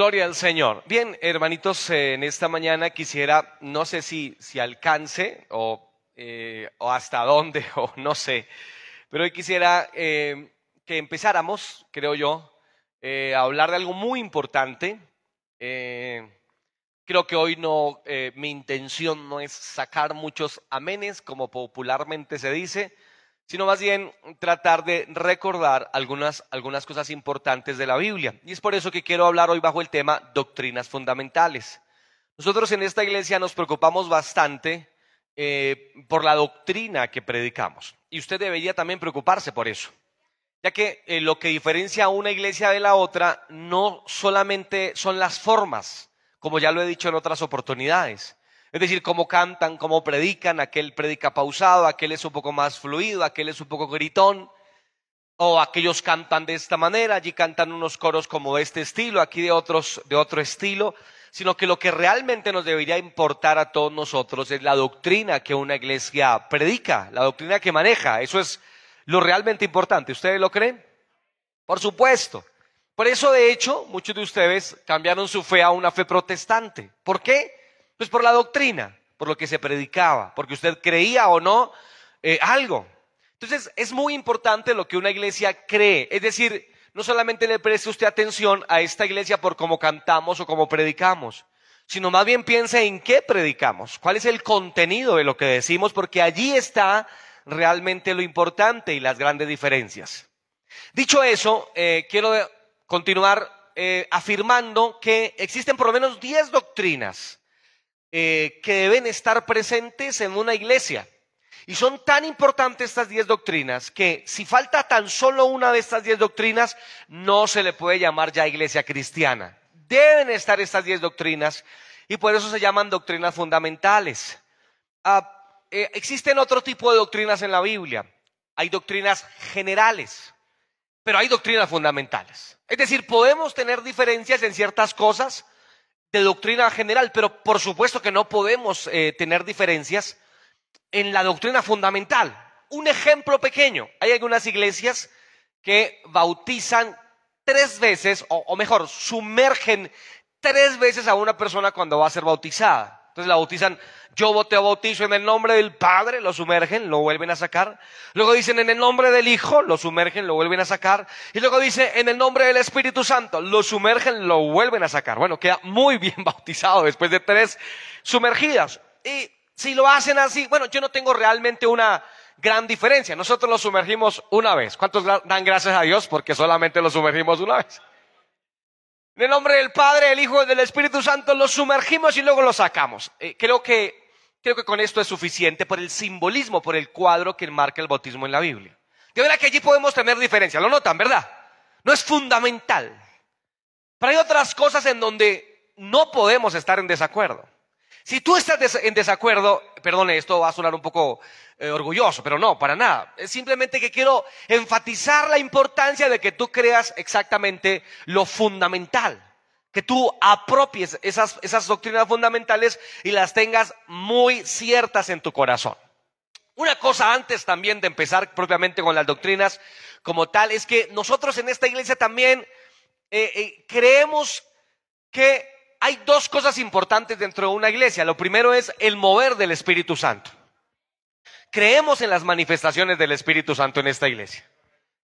Gloria al Señor. Bien, hermanitos, eh, en esta mañana quisiera, no sé si, si alcance o, eh, o hasta dónde, o no sé, pero hoy quisiera eh, que empezáramos, creo yo, a hablar de algo muy importante. creo que hoy no, mi intención no es sacar muchos amenes, como popularmente se dice, sino más bien tratar de recordar algunas, algunas cosas importantes de la Biblia. Y es por eso que quiero hablar hoy bajo el tema doctrinas fundamentales. Nosotros en esta iglesia nos preocupamos bastante eh, por la doctrina que predicamos. Y usted debería también preocuparse por eso. Ya que eh, lo que diferencia a una iglesia de la otra no solamente son las formas, como ya lo he dicho en otras oportunidades, es decir, cómo cantan, cómo predican, aquel predica pausado, aquel es un poco más fluido, aquel es un poco gritón, o aquellos cantan de esta manera, allí cantan unos coros como de este estilo, aquí de otros de otro estilo, sino que lo que realmente nos debería importar a todos nosotros es la doctrina que una iglesia predica, la doctrina que maneja, eso es lo realmente importante. ¿Ustedes lo creen? Por supuesto. Por eso, de hecho, muchos de ustedes cambiaron su fe a una fe protestante. ¿Por qué? Pues por la doctrina, por lo que se predicaba, porque usted creía o no eh, algo. Entonces es muy importante lo que una iglesia cree. Es decir, no solamente le preste usted atención a esta iglesia por cómo cantamos o cómo predicamos, sino más bien piense en qué predicamos, cuál es el contenido de lo que decimos, porque allí está realmente lo importante y las grandes diferencias. Dicho eso, eh, quiero continuar eh, afirmando que existen por lo menos diez doctrinas eh, que deben estar presentes en una iglesia. Y son tan importantes estas diez doctrinas que si falta tan solo una de estas diez doctrinas, no se le puede llamar ya iglesia cristiana. Deben estar estas diez doctrinas y por eso se llaman doctrinas fundamentales. Ah, eh, existen otro tipo de doctrinas en la Biblia. Hay doctrinas generales, pero hay doctrinas fundamentales. Es decir, podemos tener diferencias en ciertas cosas, de doctrina general, pero por supuesto que no podemos eh, tener diferencias en la doctrina fundamental. Un ejemplo pequeño, hay algunas iglesias que bautizan tres veces, o mejor, sumergen tres veces a una persona cuando va a ser bautizada. Entonces la bautizan, yo te bautizo en el nombre del Padre, lo sumergen, lo vuelven a sacar. Luego dicen en el nombre del Hijo, lo sumergen, lo vuelven a sacar. Y luego dice en el nombre del Espíritu Santo, lo sumergen, lo vuelven a sacar. Bueno, queda muy bien bautizado después de tres sumergidas. Y si lo hacen así, bueno, yo no tengo realmente una gran diferencia. Nosotros lo sumergimos una vez. ¿Cuántos dan gracias a Dios porque solamente lo sumergimos una vez? En el nombre del Padre, del Hijo y del Espíritu Santo lo sumergimos y luego lo sacamos. Eh, creo, que, creo que con esto es suficiente por el simbolismo, por el cuadro que marca el bautismo en la Biblia. De verdad que allí podemos tener diferencia, lo notan, ¿verdad? No es fundamental. Pero hay otras cosas en donde no podemos estar en desacuerdo. Si tú estás en desacuerdo, perdone, esto va a sonar un poco eh, orgulloso, pero no, para nada. Simplemente que quiero enfatizar la importancia de que tú creas exactamente lo fundamental, que tú apropies esas, esas doctrinas fundamentales y las tengas muy ciertas en tu corazón. Una cosa antes también de empezar propiamente con las doctrinas como tal es que nosotros en esta iglesia también eh, eh, creemos que hay dos cosas importantes dentro de una iglesia. Lo primero es el mover del Espíritu Santo. Creemos en las manifestaciones del Espíritu Santo en esta iglesia.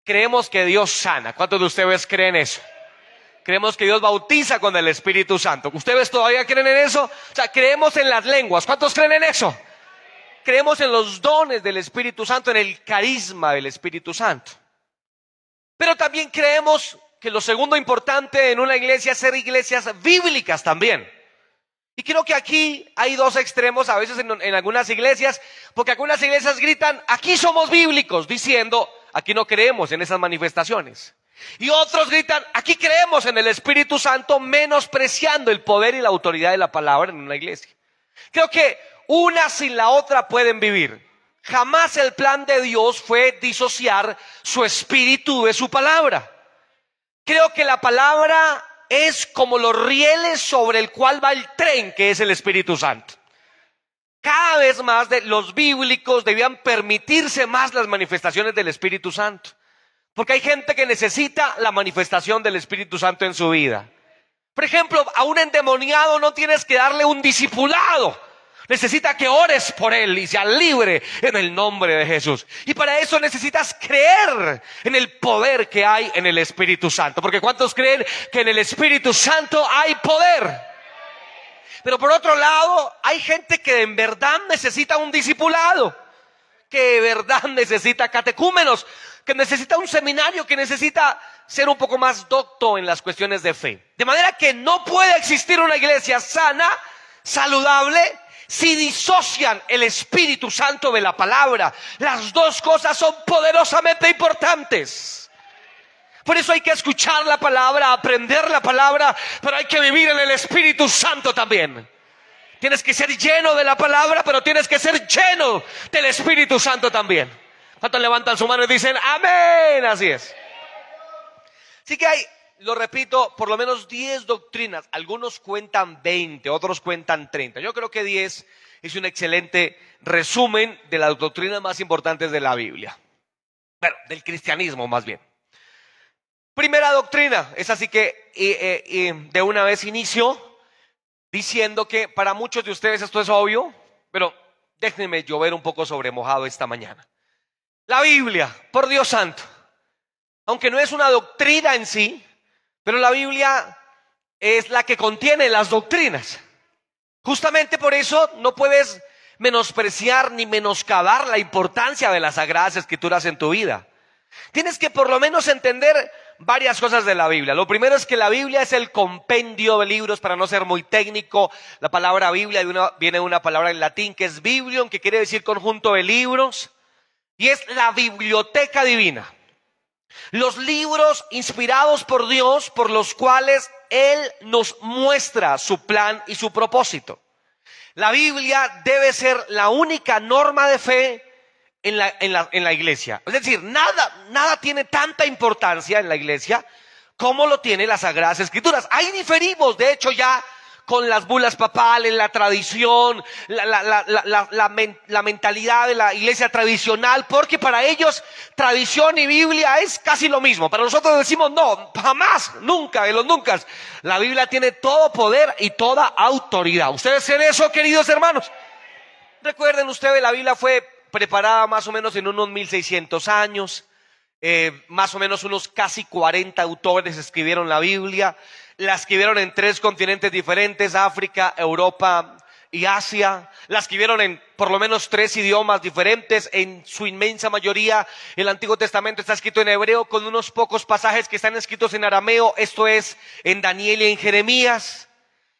Creemos que Dios sana. ¿Cuántos de ustedes creen eso? Creemos que Dios bautiza con el Espíritu Santo. ¿Ustedes todavía creen en eso? O sea, creemos en las lenguas. ¿Cuántos creen en eso? Creemos en los dones del Espíritu Santo, en el carisma del Espíritu Santo. Pero también creemos que lo segundo importante en una iglesia es ser iglesias bíblicas también. Y creo que aquí hay dos extremos a veces en, algunas iglesias, porque algunas iglesias gritan, aquí somos bíblicos, diciendo, aquí no creemos en esas manifestaciones. Y otros gritan, aquí creemos en el Espíritu Santo, menospreciando el poder y la autoridad de la palabra en una iglesia. Creo que una sin la otra pueden vivir. Jamás el plan de Dios fue disociar su espíritu de su palabra. Creo que la palabra es como los rieles sobre el cual va el tren, que es el Espíritu Santo. Cada vez más de los bíblicos debían permitirse más las manifestaciones del Espíritu Santo. Porque hay gente que necesita la manifestación del Espíritu Santo en su vida. Por ejemplo, a un endemoniado no tienes que darle un discipulado. Necesita que ores por él y sea libre en el nombre de Jesús. Y para eso necesitas creer en el poder que hay en el Espíritu Santo. Porque ¿cuántos creen que en el Espíritu Santo hay poder? Pero por otro lado, hay gente que en verdad necesita un discipulado, que de verdad necesita catecúmenos, que necesita un seminario, que necesita ser un poco más docto en las cuestiones de fe. De manera que no puede existir una iglesia sana, saludable, si disocian el Espíritu Santo de la palabra. Las dos cosas son poderosamente importantes. Por eso hay que escuchar la palabra, aprender la palabra, pero hay que vivir en el Espíritu Santo también. Tienes que ser lleno de la palabra, pero tienes que ser lleno del Espíritu Santo también. ¿Cuántos levantan su mano y dicen, amén? Así es. Así que hay, lo repito, por lo menos 10 doctrinas. Algunos cuentan 20, otros cuentan 30. Yo creo que 10 es un excelente resumen de las doctrinas más importantes de la Biblia. Bueno, del cristianismo más bien. Primera doctrina, es así que de una vez inicio diciendo que para muchos de ustedes esto es obvio, pero déjenme llover un poco sobre mojado esta mañana. La Biblia, por Dios santo, aunque no es una doctrina en sí, pero la Biblia es la que contiene las doctrinas. Justamente por eso no puedes menospreciar ni menoscabar la importancia de las sagradas escrituras en tu vida. Tienes que por lo menos entender varias cosas de la Biblia. Lo primero es que la Biblia es el compendio de libros, para no ser muy técnico. La palabra Biblia viene de una palabra en latín que es biblion, que quiere decir conjunto de libros, y es la biblioteca divina. Los libros inspirados por Dios por los cuales Él nos muestra su plan y su propósito. La Biblia debe ser la única norma de fe en la, en la, en la iglesia. Es decir, nada, nada tiene tanta importancia en la iglesia como lo tiene las Sagradas Escrituras. Ahí diferimos, de hecho, ya con las bulas papales, la tradición, la, la, mentalidad de la iglesia tradicional, porque para ellos tradición y Biblia es casi lo mismo. Para nosotros decimos no, jamás, nunca, de los nunca. La Biblia tiene todo poder y toda autoridad. ¿Ustedes creen eso, queridos hermanos? Recuerden ustedes, la Biblia fue preparada más o menos en unos 1600 años. Eh, más o menos unos casi 40 autores escribieron la Biblia la escribieron en tres continentes diferentes, África, Europa y Asia. La escribieron en por lo menos tres idiomas diferentes. En su inmensa mayoría, el Antiguo Testamento está escrito en hebreo con unos pocos pasajes que están escritos en arameo, esto es en Daniel y en Jeremías.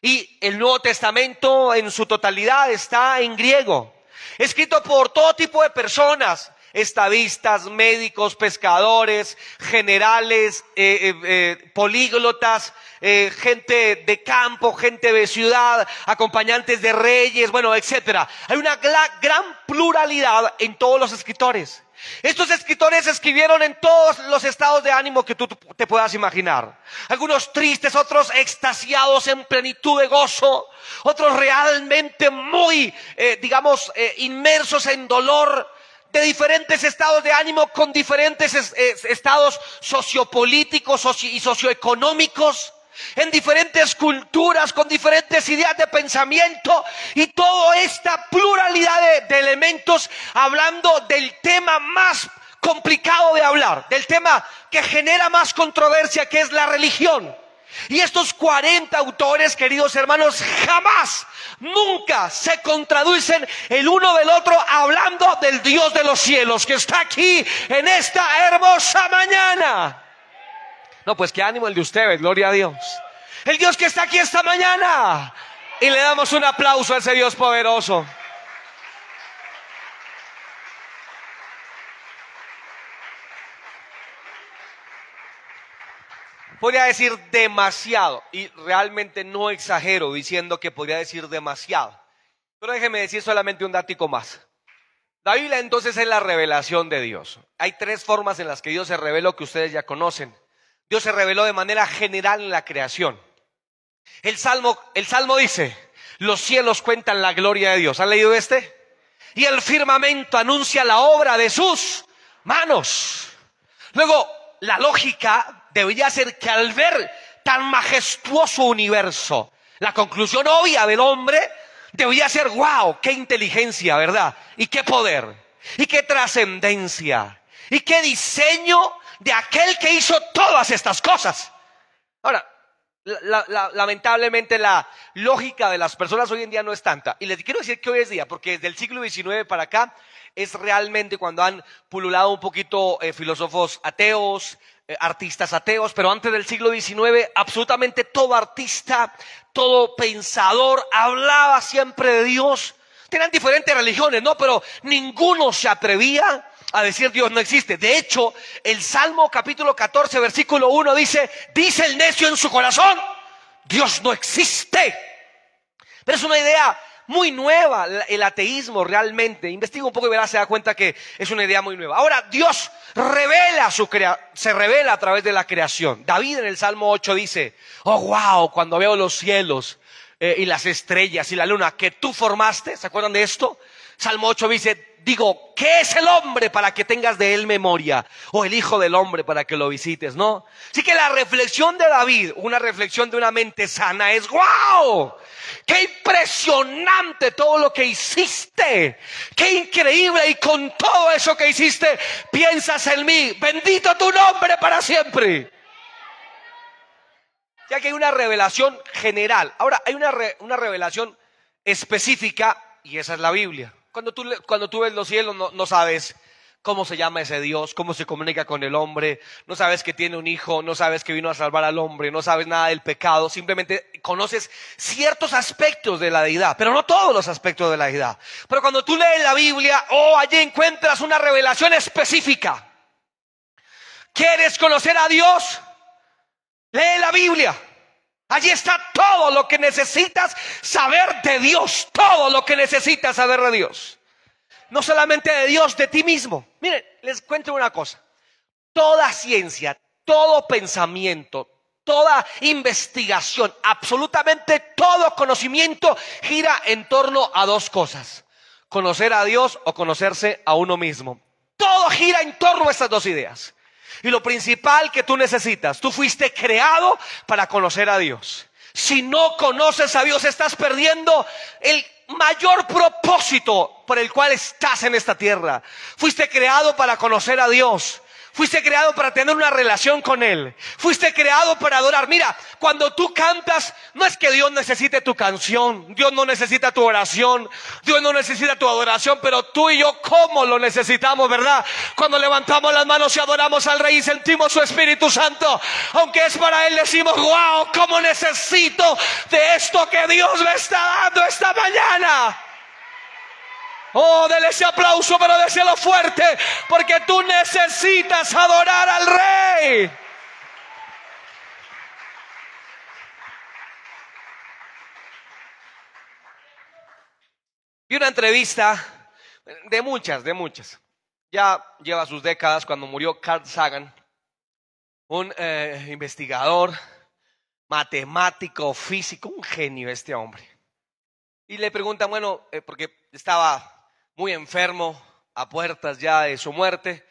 Y el Nuevo Testamento en su totalidad está en griego, escrito por todo tipo de personas, estadistas, médicos, pescadores, generales, eh, eh, eh, políglotas, gente de campo, gente de ciudad, acompañantes de reyes, bueno, etcétera. Hay una gran pluralidad en todos los escritores. Estos escritores escribieron en todos los estados de ánimo que tú te puedas imaginar. Algunos tristes, otros extasiados en plenitud de gozo, otros realmente muy, digamos, inmersos en dolor, de diferentes estados de ánimo, con diferentes estados sociopolíticos y socioeconómicos, en diferentes culturas, con diferentes ideas de pensamiento y toda esta pluralidad de, elementos hablando del tema más complicado de hablar, del tema que genera más controversia, que es la religión. Y estos 40 autores, queridos hermanos, jamás, nunca se contraducen el uno del otro hablando del Dios de los cielos que está aquí en esta hermosa mañana. No, pues qué ánimo el de ustedes, gloria a Dios. El Dios que está aquí esta mañana. Y le damos un aplauso a ese Dios poderoso. Podría decir demasiado, y realmente no exagero diciendo que podría decir demasiado. Pero déjeme decir solamente un dático más. La Biblia entonces es la revelación de Dios. Hay tres formas en las que Dios se reveló que ustedes ya conocen. Dios se reveló de manera general en la creación. El Salmo, el Salmo dice, los cielos cuentan la gloria de Dios. ¿Han leído este? Y el firmamento anuncia la obra de sus manos. Luego, la lógica debería ser que al ver tan majestuoso universo. La conclusión obvia del hombre debería ser, wow, qué inteligencia, ¿verdad? Y qué poder, y qué trascendencia, y qué diseño de aquel que hizo todas estas cosas. Ahora, lamentablemente la lógica de las personas hoy en día no es tanta. Y les quiero decir que hoy es día, porque desde el siglo XIX para acá es realmente cuando han pululado un poquito eh, filósofos ateos, artistas ateos, pero antes del siglo XIX absolutamente todo artista, todo pensador hablaba siempre de Dios. Tenían diferentes religiones, ¿no? Pero ninguno se atrevía a decir Dios no existe. De hecho, el Salmo capítulo 14, versículo 1 dice, dice el necio en su corazón, Dios no existe. Pero es una idea muy nueva, el ateísmo realmente. Investiga un poco y verás, se da cuenta que es una idea muy nueva. Ahora, Dios revela su se revela a través de la creación. David en el Salmo 8 dice, oh wow, cuando veo los cielos eh, y las estrellas y la luna que tú formaste, ¿se acuerdan de esto? Salmo 8 dice, digo, ¿qué es el hombre para que tengas de él memoria? O el hijo del hombre para que lo visites, ¿no? Así que la reflexión de David, una reflexión de una mente sana, es ¡wow! ¡Qué impresionante todo lo que hiciste! ¡Qué increíble! Y con todo eso que hiciste, piensas en mí. Bendito tu nombre para siempre. Ya que hay una revelación general. Ahora, hay una, una revelación específica y esa es la Biblia. Cuando tú, cuando tú ves los cielos no, sabes cómo se llama ese Dios, cómo se comunica con el hombre, no sabes que tiene un hijo, no sabes que vino a salvar al hombre, no sabes nada del pecado, simplemente conoces ciertos aspectos de la deidad, pero no todos los aspectos de la deidad. Pero cuando tú lees la Biblia, oh, allí encuentras una revelación específica. ¿Quieres conocer a Dios? Lee la Biblia. Allí está todo lo que necesitas saber de Dios, todo lo que necesitas saber de Dios. No solamente de Dios, de ti mismo. Miren, les cuento una cosa. Toda ciencia, todo pensamiento, toda investigación, absolutamente todo conocimiento gira en torno a dos cosas. Conocer a Dios o conocerse a uno mismo. Todo gira en torno a estas dos ideas. Y lo principal que tú necesitas, tú fuiste creado para conocer a Dios. Si no conoces a Dios, estás perdiendo el mayor propósito por el cual estás en esta tierra. Fuiste creado para conocer a Dios. Fuiste creado para tener una relación con Él. Fuiste creado para adorar. Mira, cuando tú cantas, no es que Dios necesite tu canción. Dios no necesita tu oración. Dios no necesita tu adoración. Pero tú y yo, ¿cómo lo necesitamos, verdad? Cuando levantamos las manos y adoramos al Rey y sentimos su Espíritu Santo. Aunque es para Él, decimos, wow, ¿cómo necesito de esto que Dios me está dando esta mañana? Oh, dele ese aplauso, pero déselo fuerte, porque tú necesitas adorar al Rey. Vi una entrevista de muchas, de muchas. Ya lleva sus décadas cuando murió Carl Sagan, un eh, investigador, matemático, físico, un genio este hombre. Y le preguntan, bueno, eh, porque estaba muy enfermo, a puertas ya de su muerte.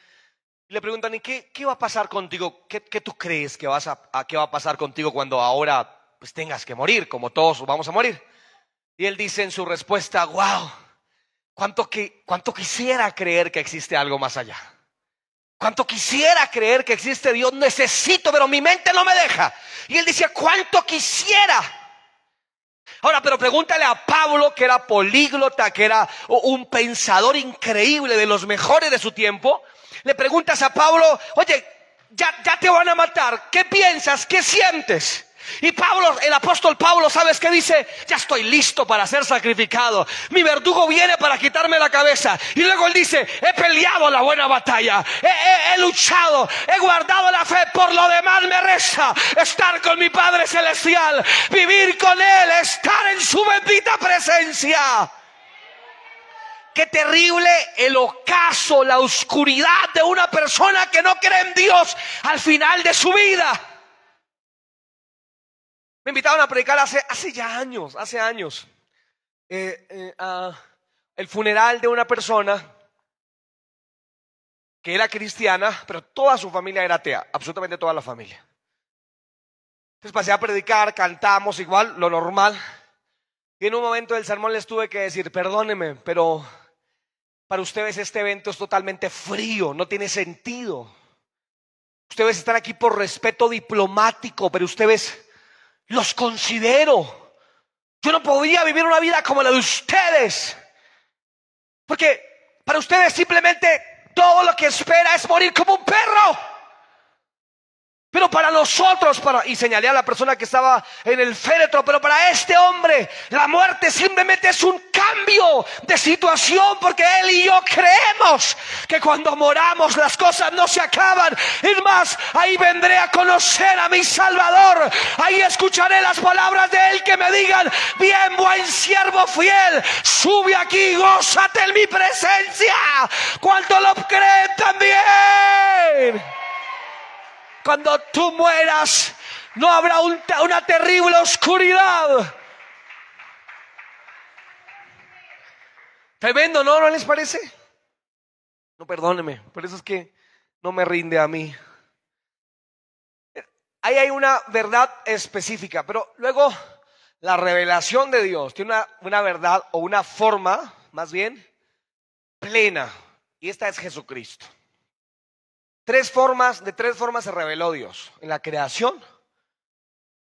Y le preguntan, ¿y qué, qué va a pasar contigo? ¿Qué, ¿Qué, tú crees que vas a, qué va a pasar contigo cuando ahora pues, tengas que morir, como todos vamos a morir? Y él dice en su respuesta, wow, cuánto, que, cuánto quisiera creer que existe algo más allá. Cuánto quisiera creer que existe Dios, necesito, pero mi mente no me deja. Y él dice, cuánto quisiera Ahora, pero pregúntale a Pablo, que era políglota, que era un pensador increíble de los mejores de su tiempo. Le preguntas a Pablo, oye, ya, te van a matar, ¿qué piensas? ¿Qué sientes? Y Pablo, el apóstol Pablo, ¿sabes qué dice? Ya estoy listo para ser sacrificado. Mi verdugo viene para quitarme la cabeza. Y luego él dice, he peleado la buena batalla. He, luchado, he guardado la fe. Por lo demás me resta estar con mi Padre Celestial. Vivir con Él, estar en su bendita presencia. Qué terrible el ocaso, la oscuridad de una persona que no cree en Dios al final de su vida. Me invitaron a predicar hace, ya años, hace años, eh, eh, el funeral de una persona que era cristiana, pero toda su familia era atea, absolutamente toda la familia. Entonces pasé a predicar, cantamos igual, lo normal. Y en un momento del sermón les tuve que decir, perdóneme, pero para ustedes este evento es totalmente frío, no tiene sentido. Ustedes están aquí por respeto diplomático, pero ustedes los considero. Yo no podría vivir una vida como la de ustedes. Porque para ustedes simplemente todo lo que espera es morir como un perro. Pero para nosotros, para, y señalé a la persona que estaba en el féretro, pero para este hombre, la muerte simplemente es un cambio de situación, porque él y yo creemos que cuando moramos las cosas no se acaban. Es más, ahí vendré a conocer a mi Salvador. Ahí escucharé las palabras de él que me digan, bien buen siervo fiel, sube aquí, gózate en mi presencia. ¿Cuánto lo creen también? Cuando tú mueras, no habrá una terrible oscuridad. Tremendo, ¿no? ¿No les parece? No, perdóneme, por eso es que no me rinde a mí. Ahí hay una verdad específica, pero luego la revelación de Dios tiene una, una verdad o una forma, más bien, plena. Y esta es Jesucristo. Tres formas, de tres formas se reveló Dios. En la creación,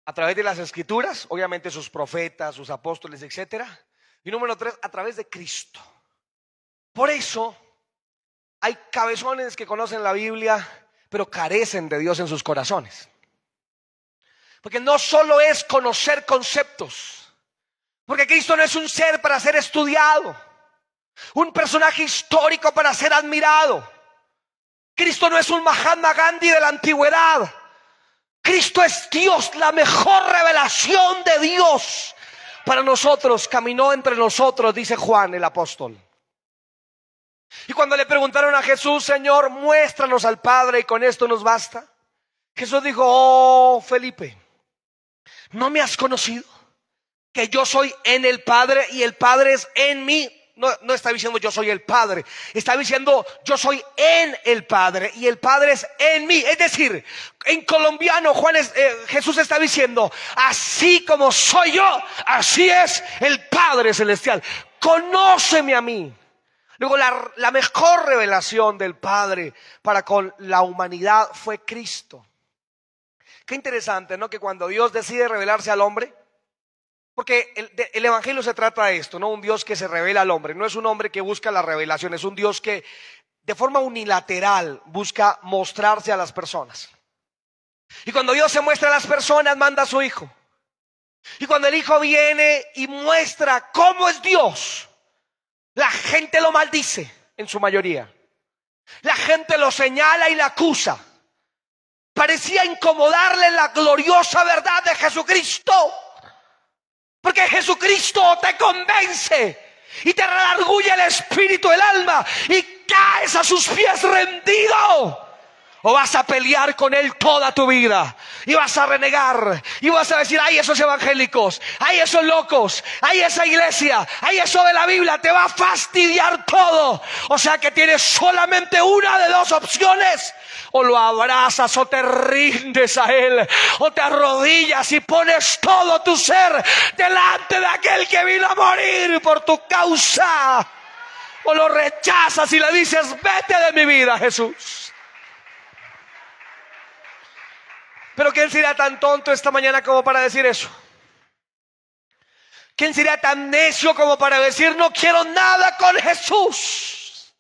a través de las escrituras, obviamente sus profetas, sus apóstoles, etc. Y número tres, a través de Cristo. Por eso hay cabezones que conocen la Biblia, pero carecen de Dios en sus corazones. Porque no solo es conocer conceptos, porque Cristo no es un ser para ser estudiado, un personaje histórico para ser admirado. Cristo no es un Mahatma Gandhi de la antigüedad. Cristo es Dios, la mejor revelación de Dios para nosotros. Caminó entre nosotros, dice Juan el apóstol. Y cuando le preguntaron a Jesús, Señor, muéstranos al Padre y con esto nos basta. Jesús dijo, oh Felipe, ¿no me has conocido? Que yo soy en el Padre y el Padre es en mí. No, está diciendo yo soy el Padre, está diciendo yo soy en el Padre y el Padre es en mí. Es decir, en colombiano Juan eh, Jesús está diciendo, así como soy yo, así es el Padre Celestial. Conóceme a mí. Luego la, la mejor revelación del Padre para con la humanidad fue Cristo. Qué interesante, ¿no? Que cuando Dios decide revelarse al hombre, porque el, Evangelio se trata de esto, ¿no? Un Dios que se revela al hombre. No es un hombre que busca la revelación, es un Dios que de forma unilateral busca mostrarse a las personas. Y cuando Dios se muestra a las personas, manda a su Hijo. Y cuando el Hijo viene y muestra cómo es Dios, la gente lo maldice en su mayoría. La gente lo señala y la acusa. Parecía incomodarle la gloriosa verdad de Jesucristo. Porque Jesucristo te convence y te redarguye el espíritu, el alma y caes a sus pies rendido. O vas a pelear con Él toda tu vida. Y vas a renegar. Y vas a decir, ay, esos evangélicos. Ay, esos locos. Ay, esa iglesia. Ay, eso de la Biblia. Te va a fastidiar todo. O sea que tienes solamente una de dos opciones. O lo abrazas o te rindes a Él. O te arrodillas y pones todo tu ser delante de aquel que vino a morir por tu causa. O lo rechazas y le dices, vete de mi vida, Jesús. Pero ¿quién sería tan tonto esta mañana como para decir eso? ¿Quién sería tan necio como para decir no quiero nada con Jesús?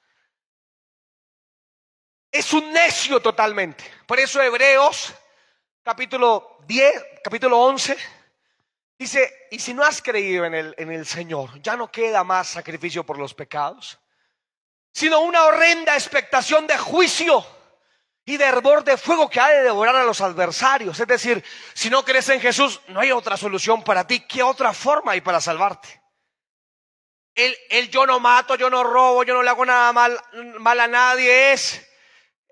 Es un necio totalmente. Por eso Hebreos capítulo 10, capítulo 11 dice, y si no has creído en el, en el Señor, ya no queda más sacrificio por los pecados, sino una horrenda expectación de juicio y de hervor de fuego que ha de devorar a los adversarios. Es decir, si no crees en Jesús, no hay otra solución para ti. ¿Qué otra forma hay para salvarte? El, yo no mato, yo no robo, yo no le hago nada mal, mal a nadie es,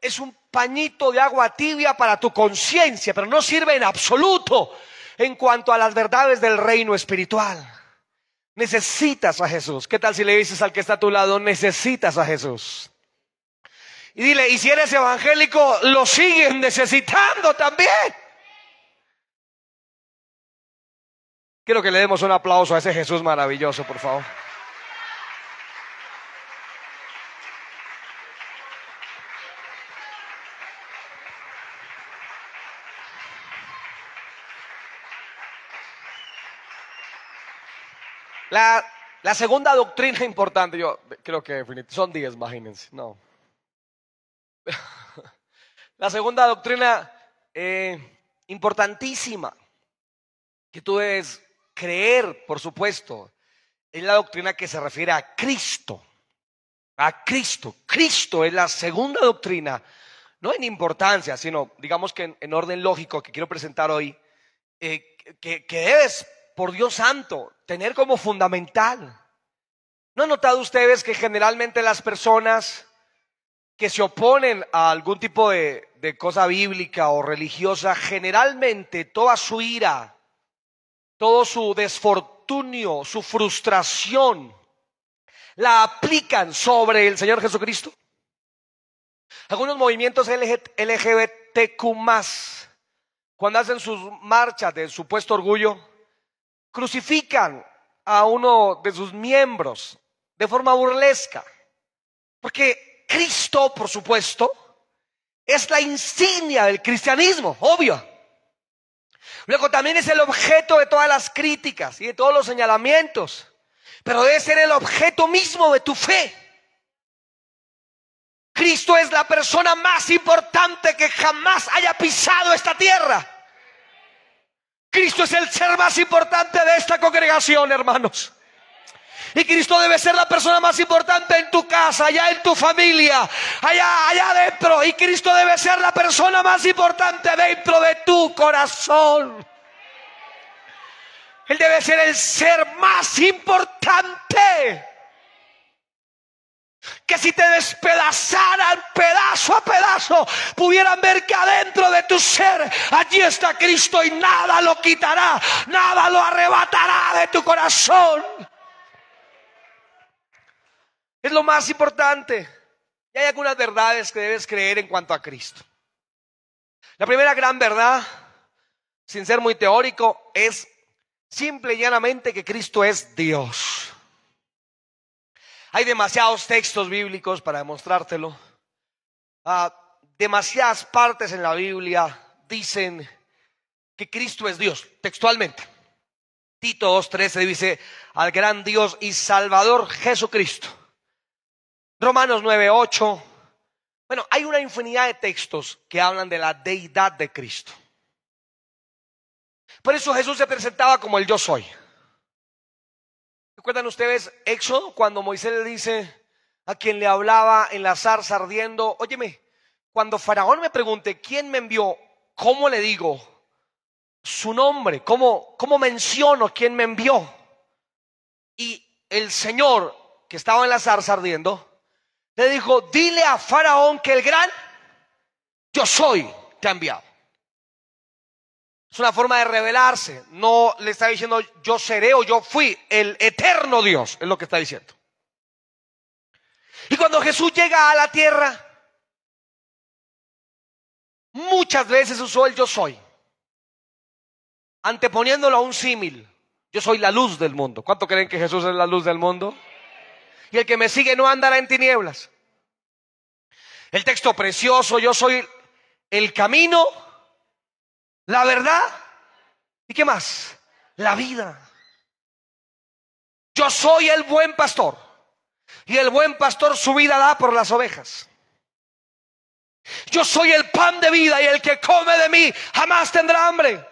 es un pañito de agua tibia para tu conciencia, pero no sirve en absoluto en cuanto a las verdades del reino espiritual. Necesitas a Jesús. ¿Qué tal si le dices al que está a tu lado, necesitas a Jesús? Y dile, y si eres evangélico, lo siguen necesitando también. Quiero que le demos un aplauso a ese Jesús maravilloso, por favor. La, segunda doctrina importante, yo creo que son 10, imagínense, no. La segunda doctrina eh, importantísima que tú debes creer, por supuesto, es la doctrina que se refiere a Cristo. A Cristo. Cristo es la segunda doctrina, no en importancia, sino digamos que en, orden lógico que quiero presentar hoy, eh, que, que debes por Dios santo, tener como fundamental. ¿No han notado ustedes que generalmente las personas que se oponen a algún tipo de, cosa bíblica o religiosa, generalmente toda su ira, todo su desfortunio, su frustración, la aplican sobre el Señor Jesucristo? Algunos movimientos LGBTQ cuando hacen sus marchas de supuesto orgullo, crucifican a uno de sus miembros de forma burlesca. Porque Cristo, por supuesto, es la insignia del cristianismo, obvio. Luego también es el objeto de todas las críticas y de todos los señalamientos, pero debe ser el objeto mismo de tu fe. Cristo es la persona más importante que jamás haya pisado esta tierra. Cristo es el ser más importante de esta congregación, hermanos. Y Cristo debe ser la persona más importante en tu casa, allá en tu familia, allá, allá adentro. Y Cristo debe ser la persona más importante dentro de tu corazón. Él debe ser el ser más importante que si te despedazaran pedazo a pedazo, pudieran ver que adentro de tu ser allí está Cristo y nada lo quitará, nada lo arrebatará de tu corazón. Es lo más importante. Y hay algunas verdades que debes creer en cuanto a Cristo. La primera gran verdad, sin ser muy teórico, es simple y llanamente que Cristo es Dios. Hay demasiados textos bíblicos para demostrártelo. Ah, demasiadas partes en la Biblia dicen que Cristo es Dios, textualmente. Tito 2.13 dice, al gran Dios y Salvador Jesucristo. Romanos 9.8. Bueno, hay una infinidad de textos que hablan de la deidad de Cristo. Por eso Jesús se presentaba como el yo soy. ¿Recuerdan ustedes Éxodo cuando Moisés le dice a quien le hablaba en la zarza ardiendo, óyeme, cuando Faraón me pregunte quién me envió, ¿cómo le digo su nombre? ¿Cómo, cómo menciono quién me envió? Y el Señor que estaba en la zarza ardiendo, le dijo, dile a Faraón que el gran yo soy te ha enviado. Es una forma de revelarse. No le está diciendo yo seré o yo fui. El eterno Dios es lo que está diciendo. Y cuando Jesús llega a la tierra, muchas veces usó el yo soy. Anteponiéndolo a un símil. Yo soy la luz del mundo. ¿Cuánto creen que Jesús es la luz del mundo? Y el que me sigue no andará en tinieblas. El texto precioso, yo soy el camino, la verdad y qué más, la vida. Yo soy el buen pastor y el buen pastor su vida da por las ovejas. Yo soy el pan de vida y el que come de mí jamás tendrá hambre.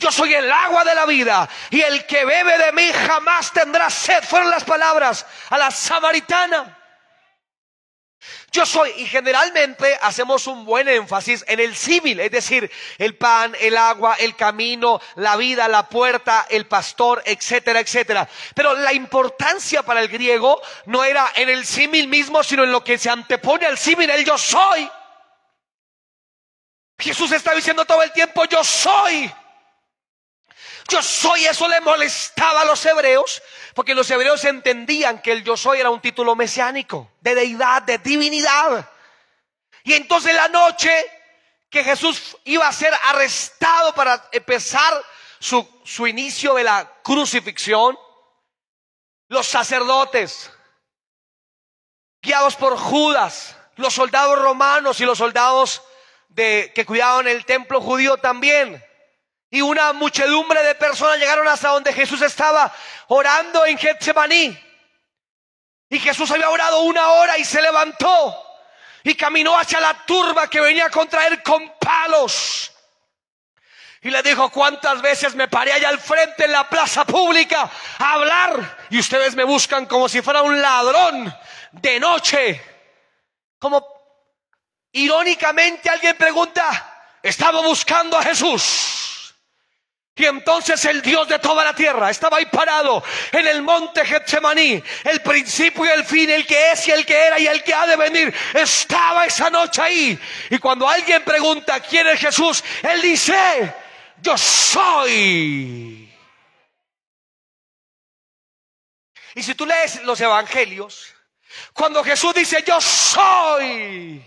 Yo soy el agua de la vida y el que bebe de mí jamás tendrá sed. Fueron las palabras a la samaritana. Yo soy, y generalmente hacemos un buen énfasis en el civil, es decir, el pan, el agua, el camino, la vida, la puerta, el pastor, etcétera, etcétera. Pero la importancia para el griego no era en el símil mismo, sino en lo que se antepone al símil, el yo soy. Jesús está diciendo todo el tiempo, yo soy. Yo soy, eso le molestaba a los hebreos, porque los hebreos entendían que el yo soy era un título mesiánico, de deidad, de divinidad. Y entonces la noche que Jesús iba a ser arrestado para empezar su, su inicio de la crucifixión, los sacerdotes, guiados por Judas, los soldados romanos y los soldados de, que cuidaban el templo judío también. Y una muchedumbre de personas llegaron hasta donde Jesús estaba orando en Getsemaní. Y Jesús había orado una hora y se levantó y caminó hacia la turba que venía contra él con palos. Y le dijo, ¿cuántas veces me paré allá al frente en la plaza pública a hablar? Y ustedes me buscan como si fuera un ladrón de noche. Como irónicamente alguien pregunta, estaba buscando a Jesús. Y entonces el Dios de toda la tierra estaba ahí parado en el monte Getsemaní, el principio y el fin, el que es y el que era y el que ha de venir, estaba esa noche ahí. Y cuando alguien pregunta quién es Jesús, él dice, yo soy. Y si tú lees los evangelios, cuando Jesús dice, yo soy,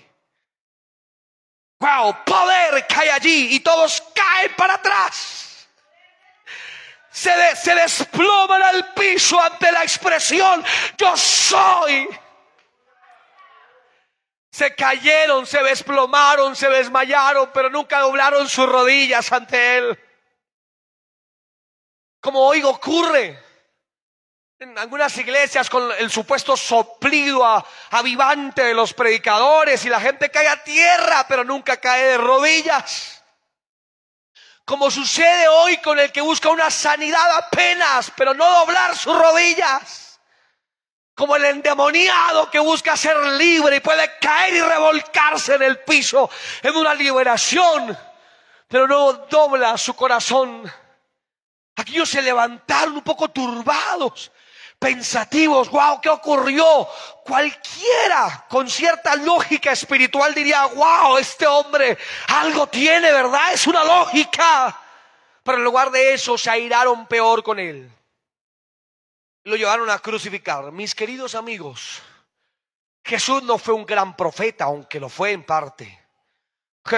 wow, poder cae allí y todos caen para atrás se, desploman al piso ante la expresión yo soy. Se cayeron, se desplomaron, se desmayaron, pero nunca doblaron sus rodillas ante Él. Como hoy ocurre en algunas iglesias con el supuesto soplido avivante de los predicadores y la gente cae a tierra, pero nunca cae de rodillas como sucede hoy con el que busca una sanidad apenas, pero no doblar sus rodillas. Como el endemoniado que busca ser libre y puede caer y revolcarse en el piso en una liberación, pero no dobla su corazón. Aquellos se levantaron un poco turbados pensativos, wow, ¿qué ocurrió? Cualquiera con cierta lógica espiritual diría, wow, este hombre algo tiene, ¿verdad? Es una lógica. Pero en lugar de eso se airaron peor con él. Lo llevaron a crucificar. Mis queridos amigos, Jesús no fue un gran profeta, aunque lo fue en parte.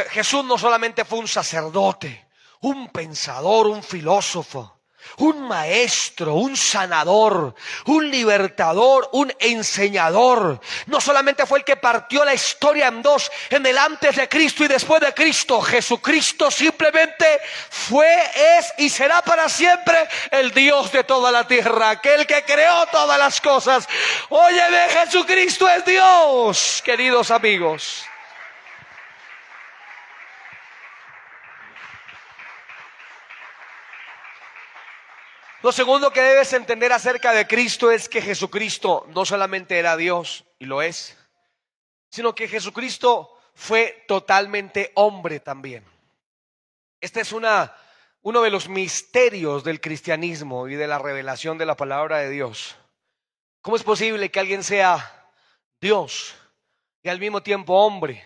Jesús no solamente fue un sacerdote, un pensador, un filósofo un maestro, un sanador, un libertador, un enseñador. No solamente fue el que partió la historia en dos, en el antes de Cristo y después de Cristo. Jesucristo simplemente fue, es y será para siempre el Dios de toda la tierra, aquel que creó todas las cosas. Óyeme, Jesucristo es Dios, queridos amigos. Lo segundo que debes entender acerca de Cristo es que Jesucristo no solamente era Dios, y lo es, sino que Jesucristo fue totalmente hombre también. Este es una, uno de los misterios del cristianismo y de la revelación de la palabra de Dios. ¿Cómo es posible que alguien sea Dios y al mismo tiempo hombre?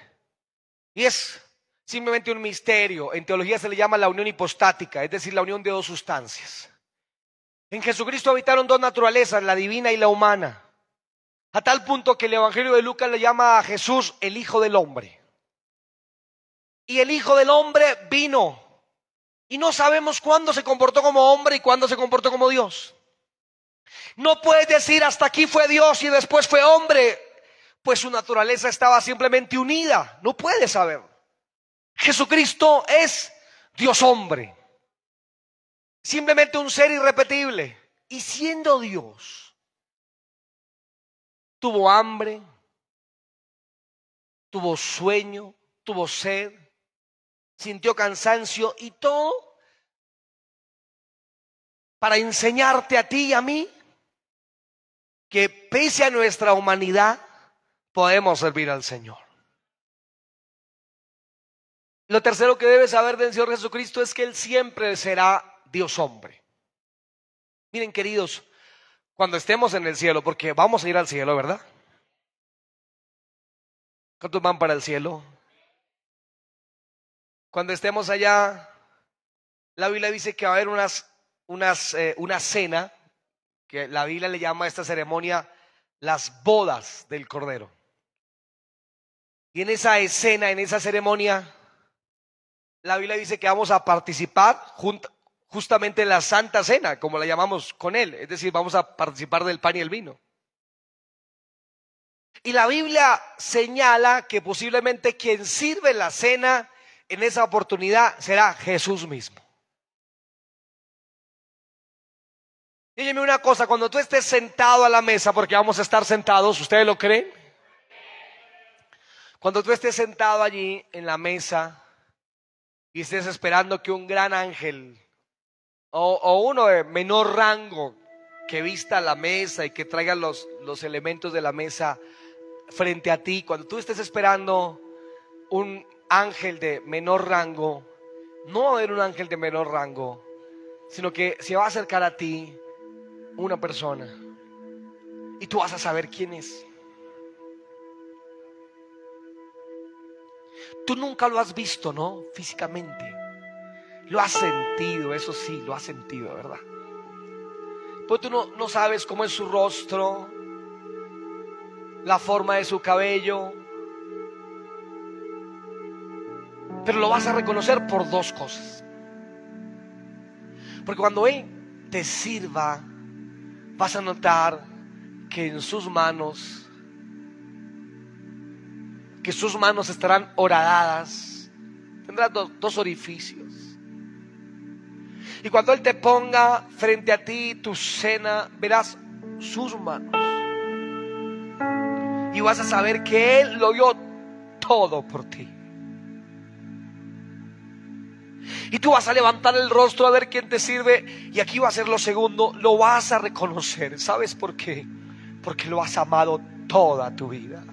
Y es simplemente un misterio. En teología se le llama la unión hipostática, es decir, la unión de dos sustancias. En Jesucristo habitaron dos naturalezas, la divina y la humana. A tal punto que el Evangelio de Lucas le llama a Jesús el Hijo del Hombre. Y el Hijo del Hombre vino. Y no sabemos cuándo se comportó como hombre y cuándo se comportó como Dios. No puedes decir hasta aquí fue Dios y después fue hombre, pues su naturaleza estaba simplemente unida. No puedes saber. Jesucristo es Dios hombre. Simplemente un ser irrepetible. Y siendo Dios, tuvo hambre, tuvo sueño, tuvo sed, sintió cansancio y todo para enseñarte a ti y a mí que pese a nuestra humanidad podemos servir al Señor. Lo tercero que debes saber del Señor Jesucristo es que Él siempre será Dios hombre. Miren, queridos, cuando estemos en el cielo, porque vamos a ir al cielo, ¿verdad? ¿Cuántos van para el cielo? Cuando estemos allá, la Biblia dice que va a haber unas, unas, eh, una cena, que la Biblia le llama a esta ceremonia las bodas del Cordero. Y en esa escena, en esa ceremonia, la Biblia dice que vamos a participar junto, justamente la Santa Cena, como la llamamos con Él. Es decir, vamos a participar del pan y el vino. Y la Biblia señala que posiblemente quien sirve la cena en esa oportunidad será Jesús mismo. Dígame una cosa, cuando tú estés sentado a la mesa, porque vamos a estar sentados, ¿ustedes lo creen? Cuando tú estés sentado allí en la mesa y estés esperando que un gran ángel o, uno de menor rango que vista la mesa y que traiga los, los elementos de la mesa frente a ti, cuando tú estés esperando un ángel de menor rango, no va a haber un ángel de menor rango, sino que se va a acercar a ti una persona y tú vas a saber quién es. Tú nunca lo has visto, ¿no? Físicamente. Lo has sentido, eso sí, lo has sentido, ¿verdad? Pues tú no, no sabes cómo es su rostro, la forma de su cabello. Pero lo vas a reconocer por dos cosas. Porque cuando Él te sirva, vas a notar que en sus manos, que sus manos estarán horadadas, tendrás dos orificios. Y cuando Él te ponga frente a ti tu cena, verás sus manos. Y vas a saber que Él lo dio todo por ti. Y tú vas a levantar el rostro a ver quién te sirve. Y aquí va a ser lo segundo. Lo vas a reconocer. ¿Sabes por qué? Porque lo has amado toda tu vida.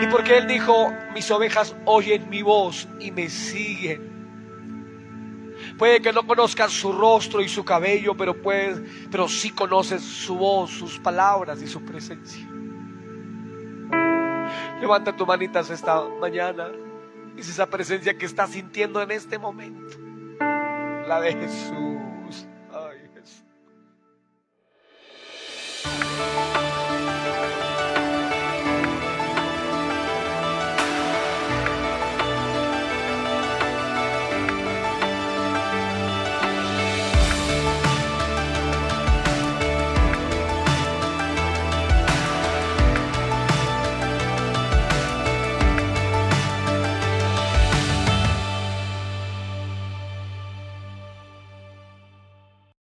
Y porque Él dijo, mis ovejas oyen mi voz y me siguen. Puede que no conozcas su rostro y su cabello, pero, puedes, pero sí conoces su voz, sus palabras y su presencia. Levanta tus manitas esta mañana. Es esa presencia que estás sintiendo en este momento. La de Jesús.